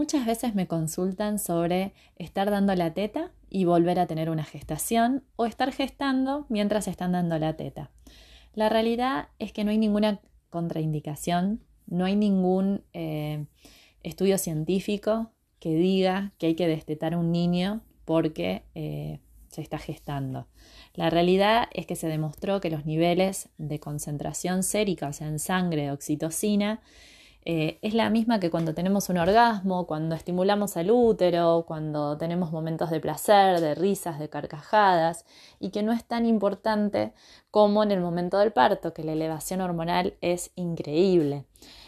Muchas veces me consultan sobre estar dando la teta y volver a tener una gestación o estar gestando mientras están dando la teta. La realidad es que no hay ninguna contraindicación, no hay ningún eh, estudio científico que diga que hay que destetar a un niño porque eh, se está gestando. La realidad es que se demostró que los niveles de concentración sérica, o sea, en sangre de oxitocina, eh, es la misma que cuando tenemos un orgasmo, cuando estimulamos al útero, cuando tenemos momentos de placer, de risas, de carcajadas, y que no es tan importante como en el momento del parto, que la elevación hormonal es increíble.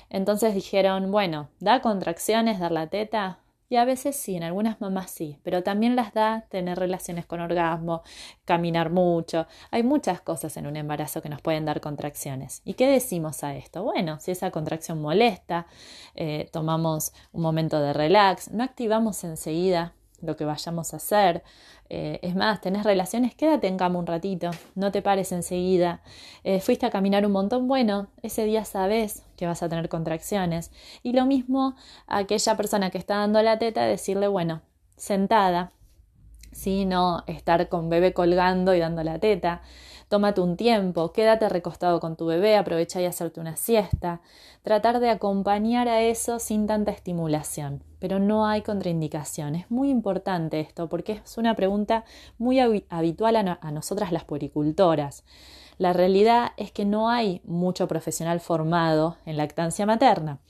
Entonces dijeron, bueno, ¿da contracciones dar la teta? Y a veces sí, en algunas mamás sí, pero también las da tener relaciones con orgasmo, caminar mucho. Hay muchas cosas en un embarazo que nos pueden dar contracciones. ¿Y qué decimos a esto? Bueno, si esa contracción molesta, eh, tomamos un momento de relax, no activamos enseguida lo que vayamos a hacer. Eh, es más, tenés relaciones, quédate en cama un ratito, no te pares enseguida. Eh, fuiste a caminar un montón, bueno, ese día sabes que vas a tener contracciones. Y lo mismo a aquella persona que está dando la teta, decirle, bueno, sentada, ¿sí? no estar con bebé colgando y dando la teta. Tómate un tiempo, quédate recostado con tu bebé, aprovecha y hacerte una siesta. Tratar de acompañar a eso sin tanta estimulación, pero no hay contraindicación. Es muy importante esto porque es una pregunta muy habitual a, a nosotras las poricultoras. La realidad es que no hay mucho profesional formado en lactancia materna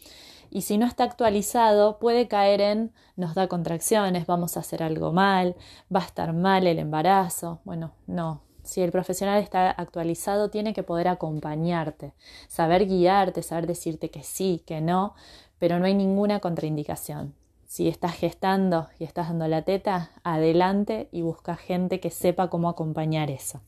y si no está actualizado puede caer en nos da contracciones, vamos a hacer algo mal, va a estar mal el embarazo. Bueno, no, si el profesional está actualizado, tiene que poder acompañarte, saber guiarte, saber decirte que sí, que no, pero no hay ninguna contraindicación. Si estás gestando y estás dando la teta, adelante y busca gente que sepa cómo acompañar eso.